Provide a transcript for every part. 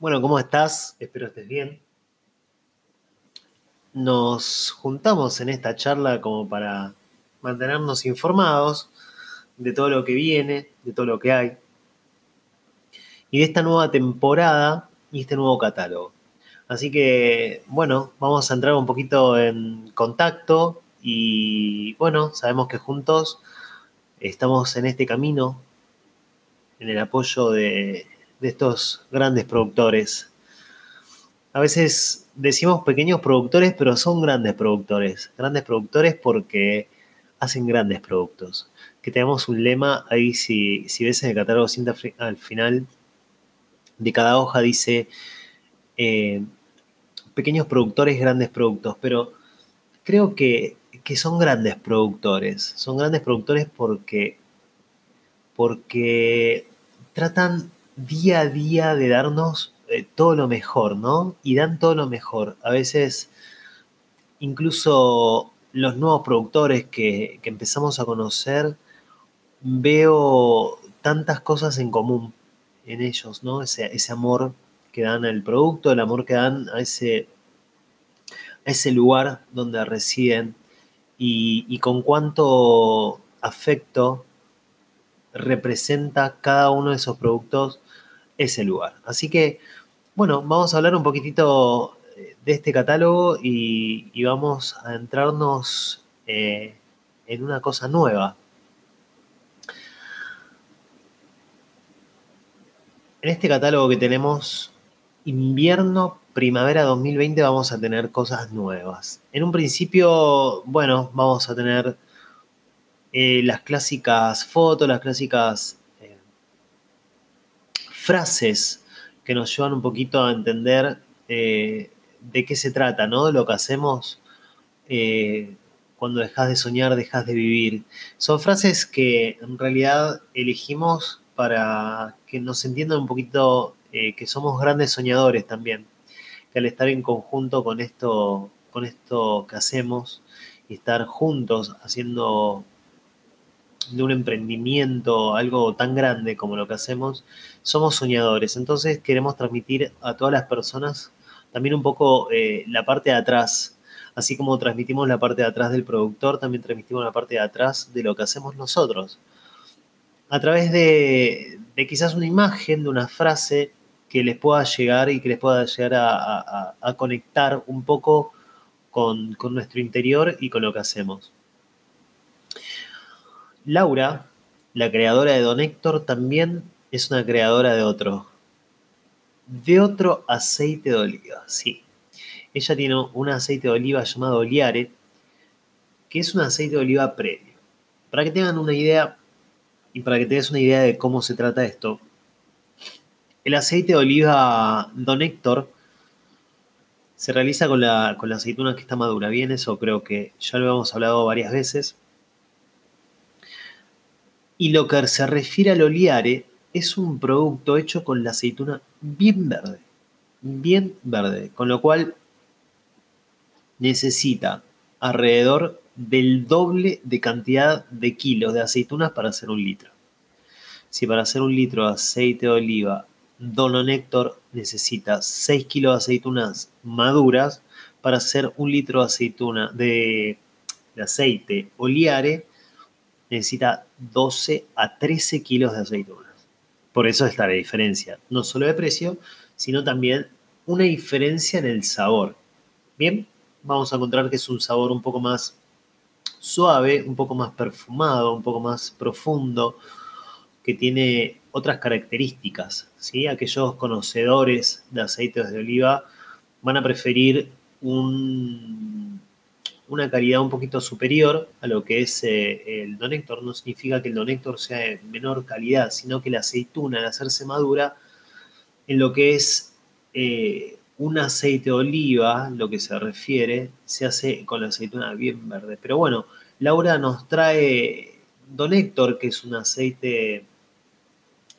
Bueno, ¿cómo estás? Espero estés bien. Nos juntamos en esta charla como para mantenernos informados de todo lo que viene, de todo lo que hay, y de esta nueva temporada y este nuevo catálogo. Así que, bueno, vamos a entrar un poquito en contacto y, bueno, sabemos que juntos estamos en este camino, en el apoyo de de estos grandes productores. A veces decimos pequeños productores, pero son grandes productores. Grandes productores porque hacen grandes productos. Que tenemos un lema ahí, si, ves en el catálogo al final de cada hoja dice eh, pequeños productores, grandes productos. Pero creo que, que son grandes productores. Son grandes productores porque, porque tratan día a día de darnos eh, todo lo mejor, ¿no? Y dan todo lo mejor. A veces, incluso los nuevos productores que, empezamos a conocer, veo tantas cosas en común en ellos, ¿no? Ese, amor que dan al producto, el amor que dan a ese, ese lugar donde residen y con cuánto afecto representa cada uno de esos productos ese lugar. Así que, bueno, vamos a hablar un poquitito eh, de este catálogo y, vamos a entrarnos eh, en una cosa nueva. En este catálogo que tenemos invierno, primavera 2020 vamos a tener cosas nuevas. En un principio, bueno, vamos a tener eh, las clásicas fotos, las clásicas frases que nos llevan un poquito a entender eh, de qué se trata, ¿no? Lo que hacemos eh, cuando dejas de soñar, dejas de vivir. Son frases que en realidad elegimos para que nos entiendan un poquito eh, que somos grandes soñadores también, que al estar en conjunto con esto, con esto que hacemos y estar juntos haciendo de un emprendimiento, algo tan grande como lo que hacemos, somos soñadores. Entonces queremos transmitir a todas las personas también un poco eh, la parte de atrás. Así como transmitimos la parte de atrás del productor, también transmitimos la parte de atrás de lo que hacemos nosotros. A través de, quizás una imagen, de una frase que les pueda llegar y que les pueda llegar a, conectar un poco con, con nuestro interior y con lo que hacemos. Laura, la creadora de Don Héctor, también es una creadora de otro. De otro aceite de oliva, sí. Ella tiene un aceite de oliva llamado Oliare, que es un aceite de oliva previo. Para que tengan una idea y para que tengas una idea de cómo se trata esto, el aceite de oliva Don Héctor se realiza con la, con la aceituna que está madura. Bien, eso creo que ya lo hemos hablado varias veces. Y lo que se refiere al oliare es un producto hecho con la aceituna bien verde, bien verde, con lo cual necesita alrededor del doble de cantidad de kilos de aceitunas para hacer un litro. Si para hacer un litro de aceite de oliva Dono Néctor necesita 6 kilos de aceitunas maduras, para hacer un litro de aceituna de, aceite oliare necesita 12 a 13 kilos de aceitunas. Por eso está la diferencia, no solo de precio, sino también una diferencia en el sabor. Bien, vamos a encontrar que es un sabor un poco más suave, un poco más perfumado, un poco más profundo, que tiene otras características. ¿sí? Aquellos conocedores de aceites de oliva van a preferir un una calidad un poquito superior a lo que es eh, el Don Héctor. No significa que el Don Héctor sea de menor calidad, sino que la aceituna, al hacerse madura, en lo que es eh, un aceite de oliva, lo que se refiere, se hace con la aceituna bien verde. Pero bueno, Laura nos trae Don Héctor, que es un aceite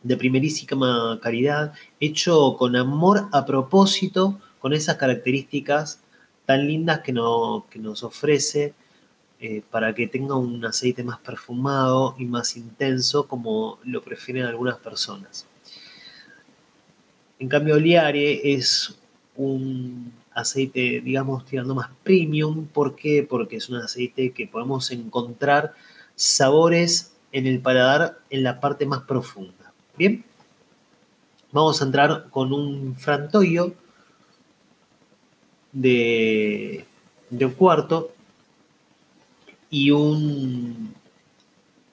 de primerísima calidad, hecho con amor a propósito, con esas características tan lindas que, nos ofrece eh, para que tenga un aceite más perfumado y más intenso como lo prefieren algunas personas. En cambio, Liare es un aceite, digamos, tirando más premium. ¿Por qué? Porque es un aceite que podemos encontrar sabores en el paladar en la parte más profunda. Bien, vamos a entrar con un frantoio de, de un cuarto y un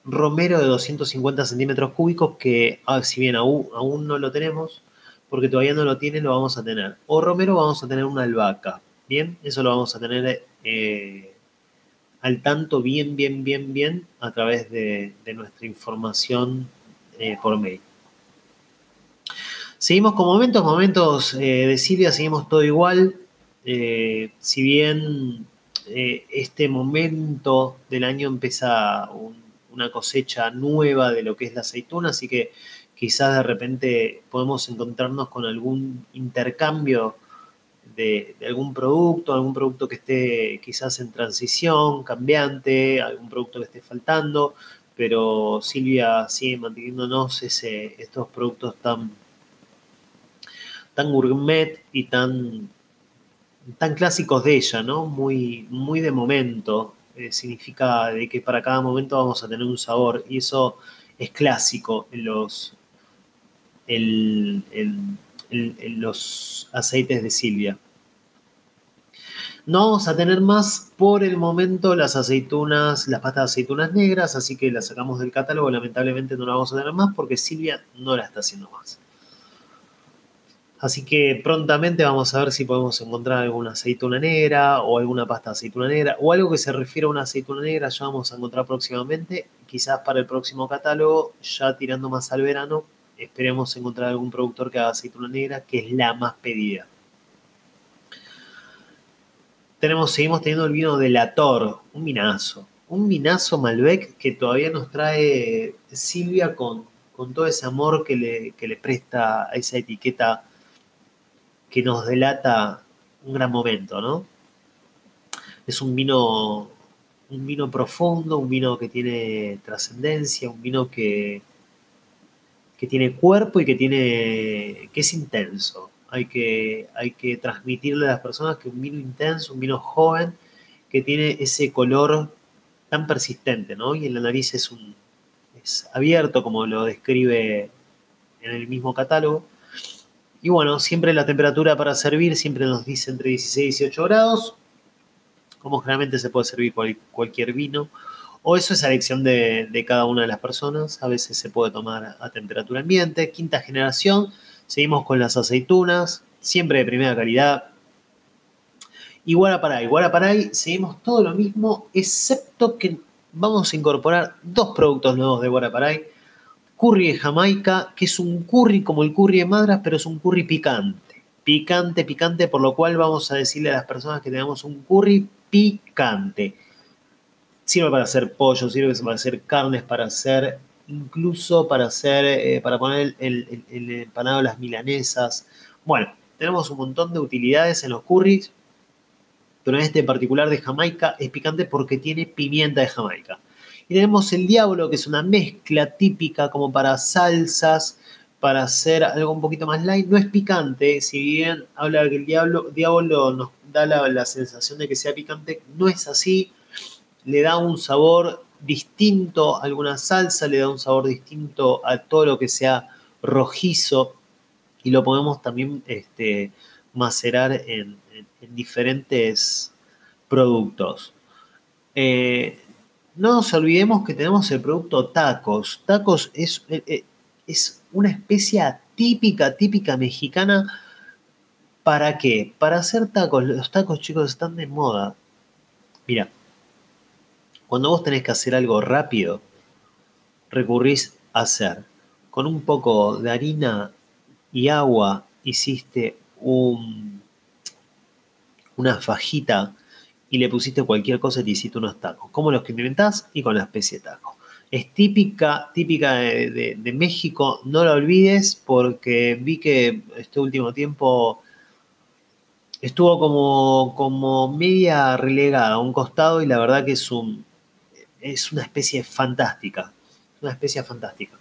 romero de 250 centímetros cúbicos que, ah, si bien aún, aún no lo tenemos, porque todavía no lo tiene, lo vamos a tener. O romero vamos a tener una albahaca. Bien, eso lo vamos a tener eh, al tanto bien, bien, bien, bien a través de, nuestra información eh, por mail. Seguimos con momentos, momentos eh, de Silvia, seguimos todo igual. Si bien este momento del año empieza una cosecha nueva de lo que es la aceituna, así que quizás de repente podemos encontrarnos con algún intercambio de, algún producto, algún producto que esté quizás en transición, cambiante, algún producto que esté faltando, pero Silvia sigue manteniéndonos ese, estos productos tan, tan gourmet y tan, tan clásicos de ella, ¿no? Muy, muy de momento. Eh, significa de que para cada momento vamos a tener un sabor y eso es clásico en los, el, los aceites de Silvia. No vamos a tener más por el momento las aceitunas, las pastas de aceitunas negras, así que las sacamos del catálogo. Lamentablemente no la vamos a tener más porque Silvia no la está haciendo más. Así que prontamente vamos a ver si podemos encontrar alguna aceituna negra o alguna pasta de aceituna negra o algo que se refiera a una aceituna negra. Ya vamos a encontrar próximamente, quizás para el próximo catálogo, ya tirando más al verano, esperemos encontrar algún productor que haga aceituna negra, que es la más pedida. Tenemos, seguimos teniendo el vino de La Tor, un vinazo. Un vinazo Malbec que todavía nos trae Silvia con, con todo ese amor que le, que le presta a esa etiqueta que nos delata un gran momento, ¿no? Es un vino, un vino profundo, un vino que tiene trascendencia, un vino que, que tiene cuerpo y que tiene que es intenso. Hay que, hay que transmitirle a las personas que un vino intenso, un vino joven, que tiene ese color tan persistente, ¿no? Y en la nariz es un es abierto, como lo describe en el mismo catálogo. Y bueno, siempre la temperatura para servir siempre nos dice entre 16 y 18 grados, como generalmente se puede servir cualquier vino o eso es a elección de, cada una de las personas. A veces se puede tomar a temperatura ambiente. Quinta generación, seguimos con las aceitunas, siempre de primera calidad. Y Guaraparay, Guaraparay, seguimos todo lo mismo, excepto que vamos a incorporar dos productos nuevos de Guaraparay. Curry de Jamaica, que es un curry como el curry de Madras, pero es un curry picante. Picante, picante, por lo cual vamos a decirle a las personas que tenemos un curry picante sirve para hacer pollo, sirve para hacer carnes, para hacer, incluso para hacer, eh, para poner el, empanado de las milanesas. Bueno, tenemos un montón de utilidades en los curries, pero en este en particular de Jamaica es picante porque tiene pimienta de Jamaica. Y tenemos el diablo, que es una mezcla típica como para salsas, para hacer algo un poquito más light. No es picante, si bien habla que el diablo, diablo nos da la, la sensación de que sea picante, no es así le da un sabor distinto a alguna salsa, le da un sabor distinto a todo lo que sea rojizo y lo podemos también este, macerar en, diferentes productos. Eh, no nos olvidemos que tenemos el producto tacos. Tacos es, eh, eh, es una especie típica, típica mexicana. ¿Para qué? Para hacer tacos. Los tacos, chicos, están de moda. Mira, cuando vos tenés que hacer algo rápido, recurrís a hacer con un poco de harina y agua, hiciste un, una fajita y le pusiste cualquier cosa y te hiciste unos tacos, como los que inventás y con la especie de taco. Es típica, típica de, México, no la olvides porque vi que este último tiempo estuvo como, como media relegada a un costado y la verdad que es un, es una especie fantástica, una especie fantástica.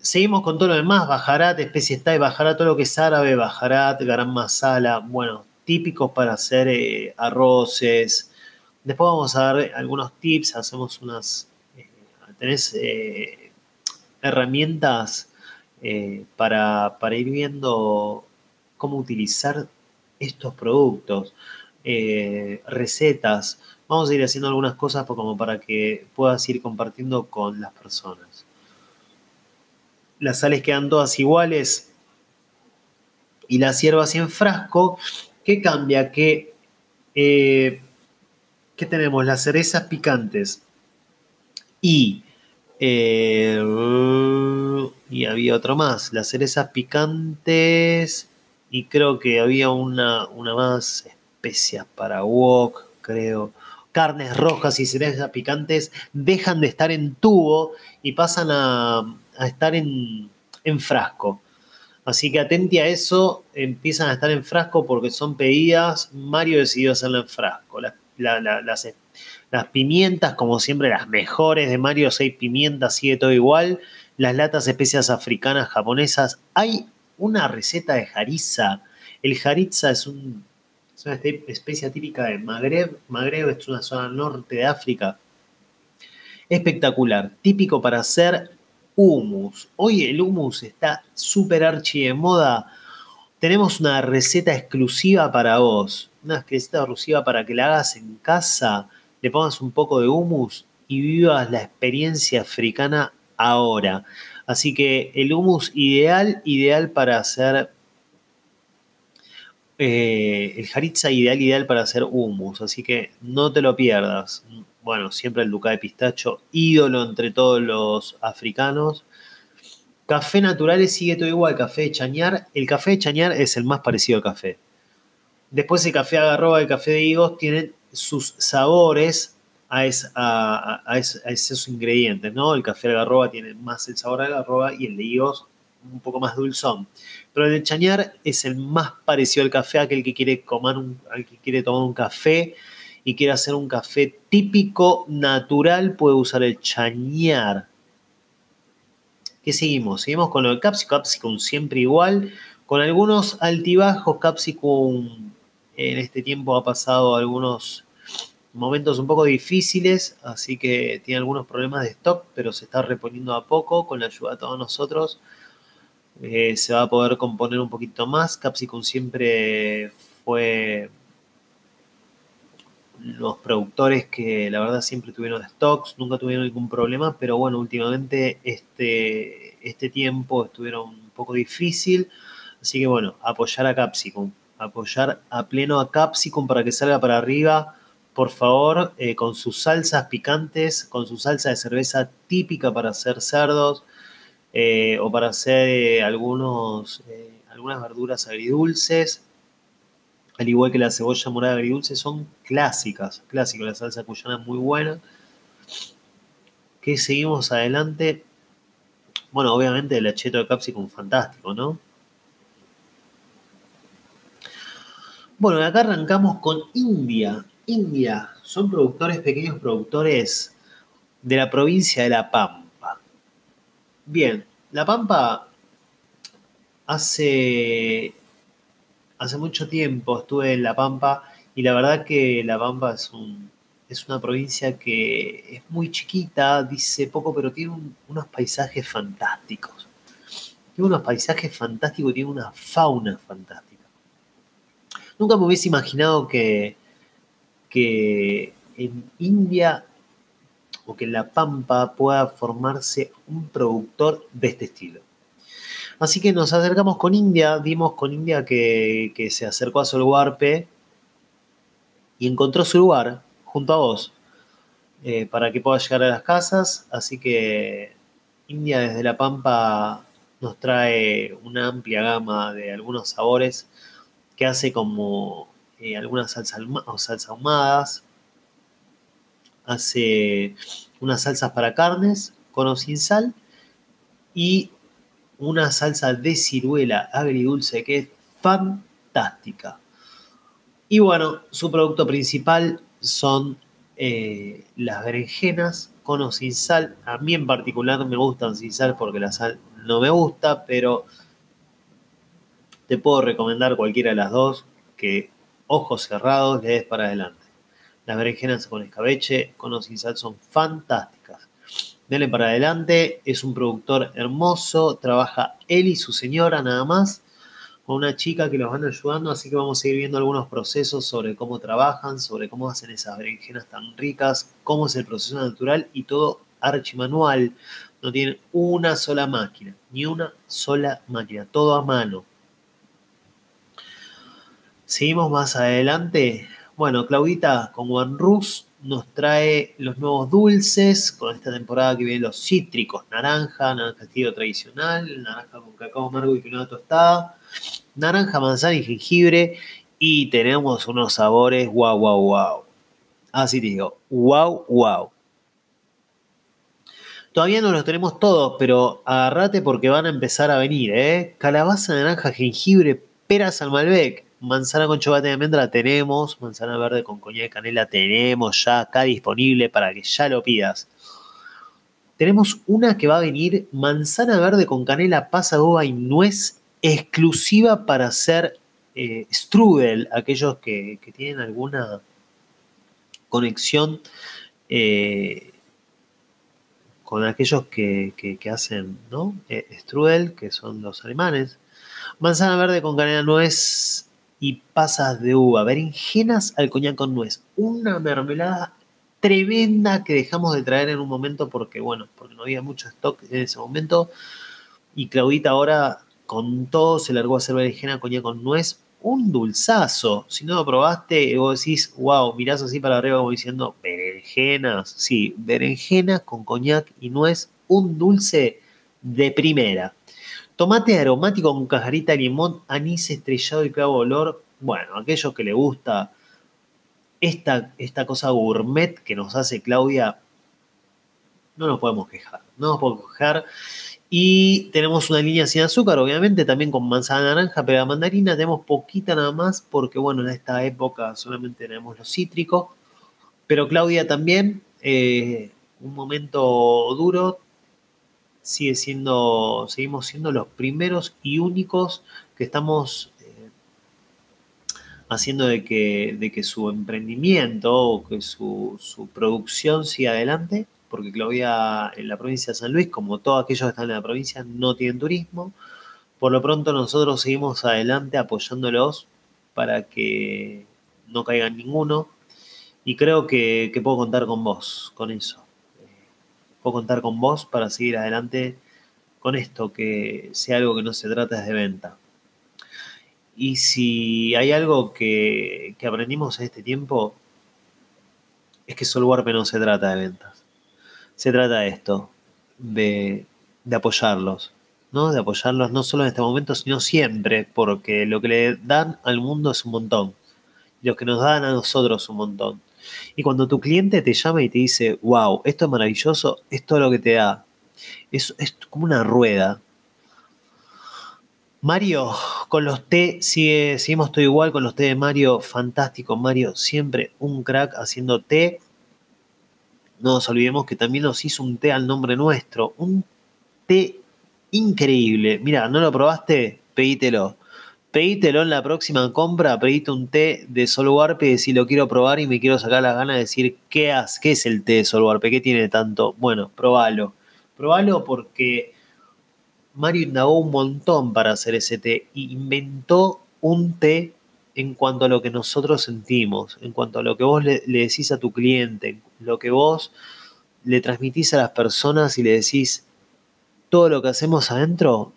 seguimos con todo lo demás, bajarat, especie y bajarat, todo lo que es árabe, bajarat, garam masala, bueno, típicos para hacer eh, arroces. Después vamos a dar algunos tips, hacemos unas, eh, tenés eh, herramientas para, para, ir viendo cómo utilizar estos productos, recetas. Vamos a ir haciendo algunas cosas como para que puedas ir compartiendo con las personas. Las sales quedan todas iguales y las hierbas en frasco ¿Qué cambia? Que, eh, ¿Qué tenemos? Las cerezas picantes. Y, eh, y había otro más. Las cerezas picantes. Y creo que había una, una más. Especias para wok, creo. Carnes rojas y cerezas picantes dejan de estar en tubo y pasan a, estar en, en frasco. Así que atente a eso, empiezan a estar en frasco porque son pedidas. Mario decidió hacerlo en frasco. las, pimientas, como siempre, las mejores de Mario, seis pimientas, sigue todo igual. Las latas especias africanas, japonesas. Hay una receta de jariza. El jariza es, es una especie típica de Magreb. Magreb es una zona norte de África. Espectacular, típico para hacer hummus. Hoy el hummus está súper archi de moda. Tenemos una receta exclusiva para vos. Una receta exclusiva para que la hagas en casa, le pongas un poco de hummus y vivas la experiencia africana ahora. Así que el hummus ideal, ideal para hacer eh, el haritza ideal, ideal para hacer hummus. Así que no te lo pierdas bueno, siempre el duca de pistacho, ídolo entre todos los africanos. Café naturales sigue todo igual, café de chañar. El café de chañar es el más parecido al café. Después el café agarroba y el café de higos tienen sus sabores a, esos ingredientes, ¿no? El café de agarroba tiene más el sabor de agarroba y el de higos un poco más dulzón. Pero el de chañar es el más parecido al café, aquel que quiere, comer que quiere tomar un café y quiere hacer un café típico, natural, puede usar el chañar. ¿Qué seguimos? Seguimos con lo de Capsicum, Capsicum siempre igual, con algunos altibajos. Capsicum en este tiempo ha pasado algunos momentos un poco difíciles, así que tiene algunos problemas de stock, pero se está reponiendo a poco con la ayuda de todos nosotros. Eh, se va a poder componer un poquito más. Capsicum siempre fue los productores que la verdad siempre tuvieron stocks, nunca tuvieron ningún problema, pero bueno, últimamente este, este tiempo estuvieron un poco difícil, así que bueno, apoyar a Capsicum, apoyar a pleno a Capsicum para que salga para arriba, por favor, eh, con sus salsas picantes, con su salsa de cerveza típica para hacer cerdos eh, o para hacer eh, algunos, algunas verduras agridulces al igual que la cebolla morada agridulce, son clásicas, clásicas. La salsa cuyana es muy buena. Que seguimos adelante. Bueno, obviamente el acheto de capsicum fantástico, ¿no? Bueno, acá arrancamos con India. India son productores, pequeños productores de la provincia de La Pampa. Bien, La Pampa hace hace mucho tiempo estuve en La Pampa y la verdad que La Pampa es, un, es una provincia que es muy chiquita, dice poco, pero tiene unos paisajes fantásticos. Tiene unos paisajes fantásticos y tiene una fauna fantástica. Nunca me hubiese imaginado que, que en India o que en La Pampa pueda formarse un productor de este estilo. Así que nos acercamos con India, dimos con India que, se acercó a su lugar y encontró su lugar junto a vos eh, para que pueda llegar a las casas. Así que India desde La Pampa nos trae una amplia gama de algunos sabores que hace como eh, algunas salsas salsa ahumadas, hace unas salsas para carnes con o sin sal y una salsa de ciruela agridulce que es fantástica. Y bueno, su producto principal son eh, las berenjenas con o sin sal. A mí en particular me gustan sin sal porque la sal no me gusta, pero te puedo recomendar cualquiera de las dos que ojos cerrados le des para adelante. Las berenjenas con escabeche, con o sin sal son fantásticas. Dele para adelante, es un productor hermoso, trabaja él y su señora nada más, con una chica que los van ayudando, así que vamos a ir viendo algunos procesos sobre cómo trabajan, sobre cómo hacen esas berenjenas tan ricas, cómo es el proceso natural y todo archimanual. No tienen una sola máquina, ni una sola máquina, todo a mano. Seguimos más adelante. Bueno, Claudita con Juan Rus nos trae los nuevos dulces con esta temporada que vienen los cítricos, naranja, naranja estilo tradicional, naranja con cacao amargo y quinoa tostada, naranja, manzana y jengibre y tenemos unos sabores wow, wow, wow. Así te digo, wow, wow. Todavía no los tenemos todos, pero agárrate porque van a empezar a venir, ¿eh? Calabaza, naranja, jengibre, peras al Malbec, manzana con chocolate de almendra tenemos, manzana verde con coñac de canela tenemos ya acá disponible para que ya lo pidas. Tenemos una que va a venir, manzana verde con canela, pasa, uva y nuez, exclusiva para hacer eh, strudel, aquellos que, tienen alguna conexión eh, con aquellos que, hacen ¿no? Eh, strudel, que son los alemanes. Manzana verde con canela nuez y pasas de uva, berenjenas al coñac con nuez. Una mermelada tremenda que dejamos de traer en un momento porque, bueno, porque no había mucho stock en ese momento. Y Claudita ahora con todo se largó a hacer berenjena, coñac con nuez. Un dulzazo. Si no lo probaste, vos decís, wow, mirás así para arriba como diciendo, berenjenas. Sí, berenjenas con coñac y nuez. Un dulce de primera. Tomate aromático con cajarita de limón, anís estrellado y clavo olor. Bueno, aquellos que le gusta esta, esta cosa gourmet que nos hace Claudia, no nos podemos quejar. No nos podemos quejar. Y tenemos una línea sin azúcar, obviamente, también con manzana naranja, pero la mandarina tenemos poquita nada más, porque bueno, en esta época solamente tenemos los cítricos. Pero Claudia también, eh, un momento duro, sigue siendo, seguimos siendo los primeros y únicos que estamos eh, haciendo de que, de que su emprendimiento o que su, su, producción siga adelante, porque Claudia en la provincia de San Luis, como todos aquellos que están en la provincia, no tienen turismo. Por lo pronto nosotros seguimos adelante apoyándolos para que no caigan ninguno. Y creo que puedo contar con vos, con eso puedo contar con vos para seguir adelante con esto, que sea algo que no se trata de venta. Y si hay algo que, aprendimos en este tiempo, es que Solwarpe no se trata de ventas. Se trata de esto, de, de apoyarlos, ¿no? De apoyarlos no solo en este momento, sino siempre, porque lo que le dan al mundo es un montón. Y lo que nos dan a nosotros un montón. Y cuando tu cliente te llama y te dice, wow, esto es maravilloso, esto es lo que te da. Es, es como una rueda. Mario, con los T, sigue, seguimos todo igual con los T de Mario, fantástico. Mario, siempre un crack haciendo té. No nos olvidemos que también nos hizo un té al nombre nuestro. Un té increíble. Mira, ¿no lo probaste? Pedítelo pedítelo en la próxima compra, pedite un té de Solwarpe si lo quiero probar y me quiero sacar las ganas de decir qué, qué es el té de Solwarpe, qué tiene tanto. Bueno, probalo. Probalo porque Mario indagó un montón para hacer ese té inventó un té en cuanto a lo que nosotros sentimos, en cuanto a lo que vos le, le decís a tu cliente, lo que vos le transmitís a las personas y le decís todo lo que hacemos adentro,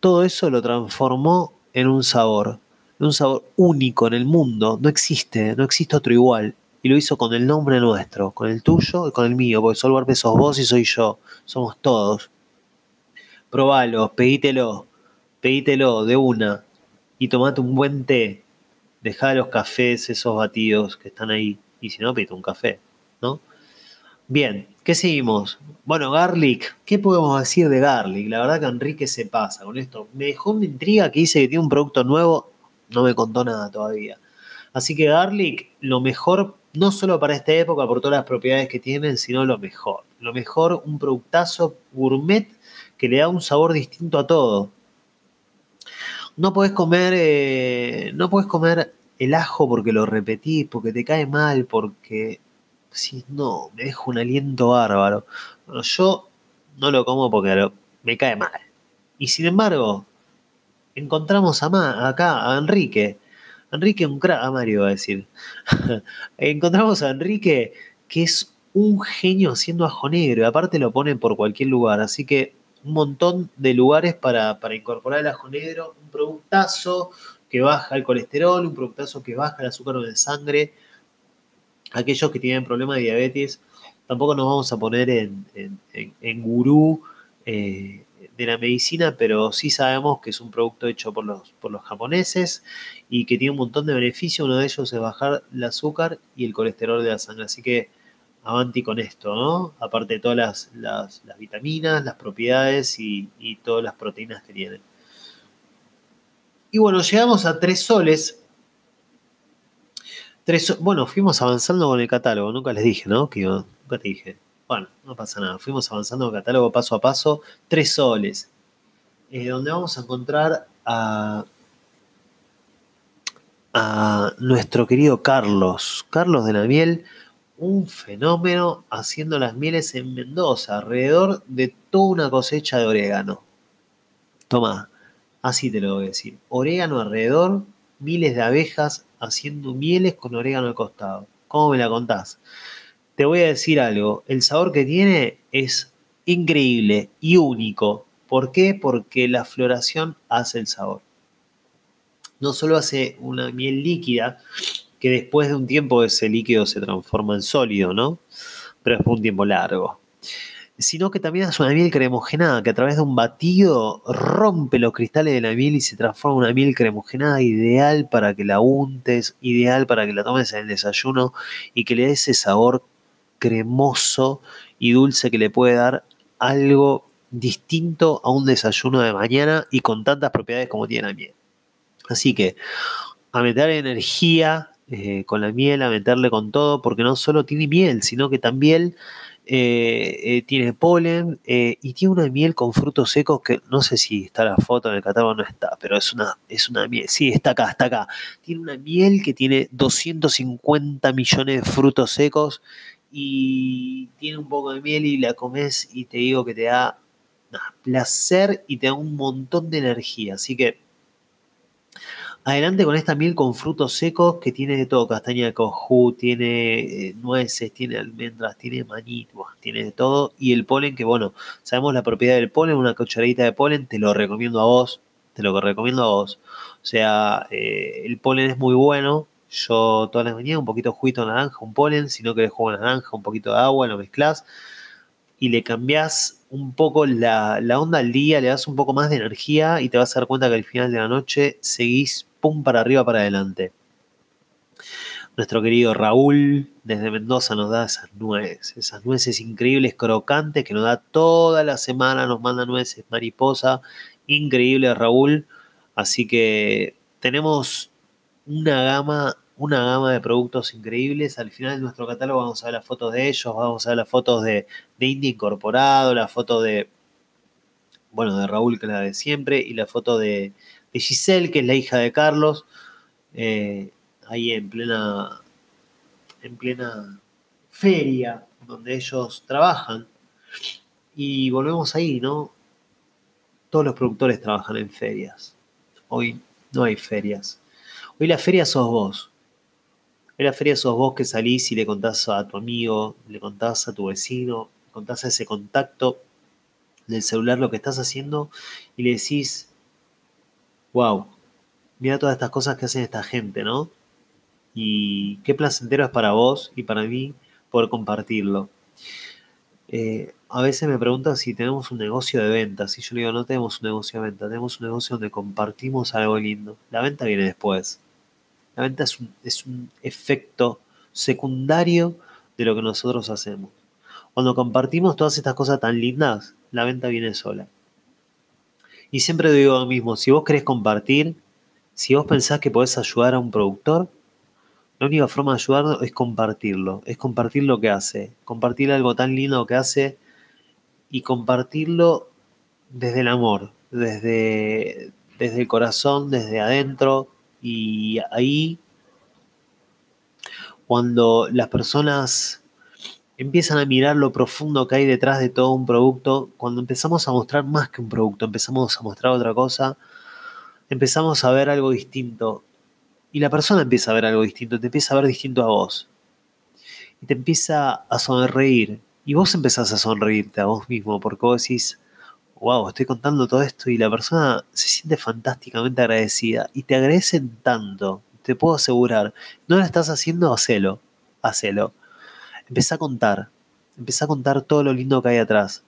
todo eso lo transformó en un sabor, en un sabor único en el mundo. No existe, no existe otro igual. Y lo hizo con el nombre nuestro, con el tuyo y con el mío, porque Sol Barpe sos vos y soy yo, somos todos. Probalo, pedítelo, pedítelo de una y tomate un buen té. Dejá los cafés, esos batidos que están ahí. Y si no, pedite un café, ¿no? Bien, ¿qué seguimos? Bueno, Garlic, ¿qué podemos decir de Garlic? La verdad que Enrique se pasa con esto. Me dejó una intriga que dice que tiene un producto nuevo, no me contó nada todavía. Así que Garlic, lo mejor, no solo para esta época por todas las propiedades que tienen, sino lo mejor. Lo mejor, un productazo gourmet que le da un sabor distinto a todo. No puedes comer, eh, no puedes comer el ajo porque lo repetís, porque te cae mal, porque si no, me deja un aliento bárbaro. Bueno, yo no lo como porque me cae mal. Y sin embargo, encontramos a acá a Enrique. Enrique, un crack, a Mario va a decir. encontramos a Enrique, que es un genio haciendo ajo negro, y aparte lo ponen por cualquier lugar. Así que un montón de lugares para, para incorporar el ajo negro, un productazo que baja el colesterol, un productazo que baja el azúcar de sangre. Aquellos que tienen problemas de diabetes, tampoco nos vamos a poner en, en, gurú eh, de la medicina, pero sí sabemos que es un producto hecho por los, por los japoneses y que tiene un montón de beneficios. Uno de ellos es bajar el azúcar y el colesterol de la sangre. Así que avanti con esto, ¿no? Aparte de todas las, vitaminas, las propiedades y, todas las proteínas que tienen. Y bueno, llegamos a tres soles. Tres, bueno, fuimos avanzando con el catálogo, nunca les dije, ¿no? Que nunca te dije. Bueno, no pasa nada, fuimos avanzando con el catálogo paso a paso. Tres soles, eh, donde vamos a encontrar a, a nuestro querido Carlos, Carlos de la Miel un fenómeno haciendo las mieles en Mendoza, alrededor de toda una cosecha de orégano. Toma, así te lo voy a decir. Orégano alrededor, miles de abejas haciendo mieles con orégano al costado. ¿Cómo me la contás? Te voy a decir algo, el sabor que tiene es increíble y único. ¿Por qué? Porque la floración hace el sabor. No solo hace una miel líquida, que después de un tiempo ese líquido se transforma en sólido, ¿no? Pero después de un tiempo largo. Sino que también es una miel cremogenada que a través de un batido rompe los cristales de la miel y se transforma en una miel cremogenada ideal para que la untes, ideal para que la tomes en el desayuno y que le dé ese sabor cremoso y dulce que le puede dar algo distinto a un desayuno de mañana y con tantas propiedades como tiene la miel. Así que a meter energía eh, con la miel, a meterle con todo, porque no solo tiene miel, sino que también eh, eh, tiene polen y tiene una miel con frutos secos que no sé si está la foto en el catálogo, no está, pero es una, es una miel, sí, está acá, está acá. Tiene una miel que tiene 250 millones de frutos secos y tiene un poco de miel y la comes y te digo que te da placer y te da un montón de energía, así que Adelante con esta miel con frutos secos que tiene de todo, castaña de cojú, tiene eh, nueces, tiene almendras, tiene maní, tiene de todo. Y el polen, que bueno, sabemos la propiedad del polen, una cucharadita de polen, te lo recomiendo a vos, te lo recomiendo a vos. O sea, eh, el polen es muy bueno. Yo todas las mañanas un poquito de juguito de naranja, un polen, si no querés jugo de naranja, un poquito de agua, lo mezclas y le cambias un poco la, la, onda al día, le das un poco más de energía y te vas a dar cuenta que al final de la noche seguís pum para arriba, para adelante. Nuestro querido Raúl desde Mendoza nos da esas nueces, esas nueces increíbles, crocantes, que nos da toda la semana, nos manda nueces, mariposa, increíble Raúl. Así que tenemos una gama, una gama de productos increíbles. Al final de nuestro catálogo vamos a ver las fotos de ellos, vamos a ver las fotos de, de India Incorporado, la foto de, bueno, de Raúl, que es la de siempre, y la foto de, de Giselle, que es la hija de Carlos, eh, ahí en plena, en plena feria donde ellos trabajan. Y volvemos ahí, ¿no? Todos los productores trabajan en ferias. Hoy no hay ferias. Hoy la feria sos vos. Hoy la feria sos vos que salís y le contás a tu amigo, le contás a tu vecino, le contás a ese contacto del celular lo que estás haciendo y le decís, wow, mira todas estas cosas que hacen esta gente, ¿no? Y qué placentero es para vos y para mí poder compartirlo. Eh, a veces me preguntan si tenemos un negocio de ventas. Y yo le digo, no tenemos un negocio de venta, tenemos un negocio donde compartimos algo lindo. La venta viene después. La venta es un, es un efecto secundario de lo que nosotros hacemos. Cuando compartimos todas estas cosas tan lindas, la venta viene sola. Y siempre digo lo mismo, si vos querés compartir, si vos pensás que podés ayudar a un productor, la única forma de ayudarlo es compartirlo, es compartir lo que hace, compartir algo tan lindo que hace y compartirlo desde el amor, desde, desde el corazón, desde adentro. Y ahí, cuando las personas empiezan a mirar lo profundo que hay detrás de todo un producto, cuando empezamos a mostrar más que un producto, empezamos a mostrar otra cosa, empezamos a ver algo distinto. Y la persona empieza a ver algo distinto, te empieza a ver distinto a vos. Y te empieza a sonreír. Y vos empezás a sonreírte a vos mismo, porque vos decís, wow, estoy contando todo esto y la persona se siente fantásticamente agradecida. Y te agradecen tanto, te puedo asegurar. No lo estás haciendo, hacelo, hacelo Empezá a contar, empezá a contar todo lo lindo que hay atrás.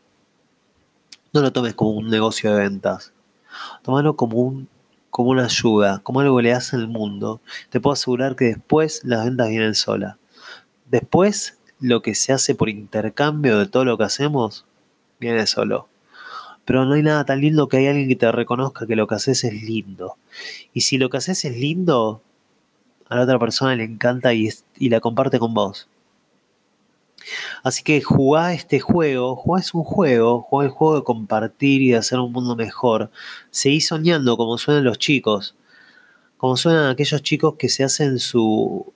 No lo tomes como un negocio de ventas. Tómalo como, un, como una ayuda, como algo que le hace al mundo. Te puedo asegurar que después las ventas vienen solas. Después, lo que se hace por intercambio de todo lo que hacemos, viene solo. Pero no hay nada tan lindo que hay alguien que te reconozca que lo que haces es lindo. Y si lo que haces es lindo, a la otra persona le encanta y, y la comparte con vos. Así que jugá este juego, jugá es un juego, jugá el juego de compartir y de hacer un mundo mejor. Seguí soñando como suenan los chicos, como suenan aquellos chicos que se hacen su,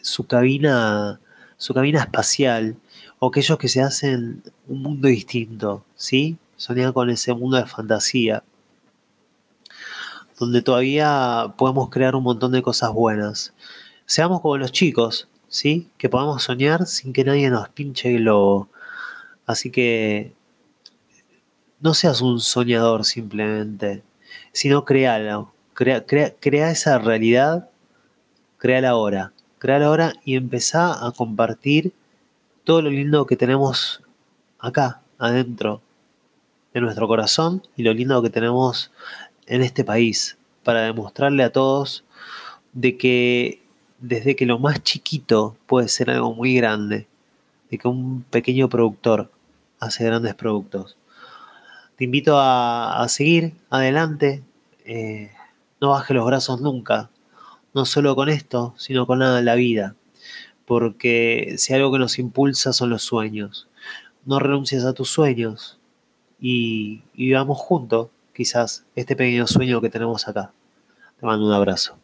su cabina, su cabina espacial, o aquellos que se hacen un mundo distinto, ¿sí? Soñar con ese mundo de fantasía, donde todavía podemos crear un montón de cosas buenas. Seamos como los chicos, ¿sí? Que podamos soñar sin que nadie nos pinche el globo. Así que no seas un soñador simplemente, sino créalo. Crea, crea, esa realidad, créala ahora. Créala ahora y empezá a compartir todo lo lindo que tenemos acá, adentro de nuestro corazón y lo lindo que tenemos en este país, para demostrarle a todos de que desde que lo más chiquito puede ser algo muy grande, de que un pequeño productor hace grandes productos. Te invito a, seguir adelante, eh, no bajes los brazos nunca, no solo con esto, sino con nada en la vida, porque si algo que nos impulsa son los sueños. No renuncies a tus sueños y, y vivamos juntos, quizás, este pequeño sueño que tenemos acá. Te mando un abrazo.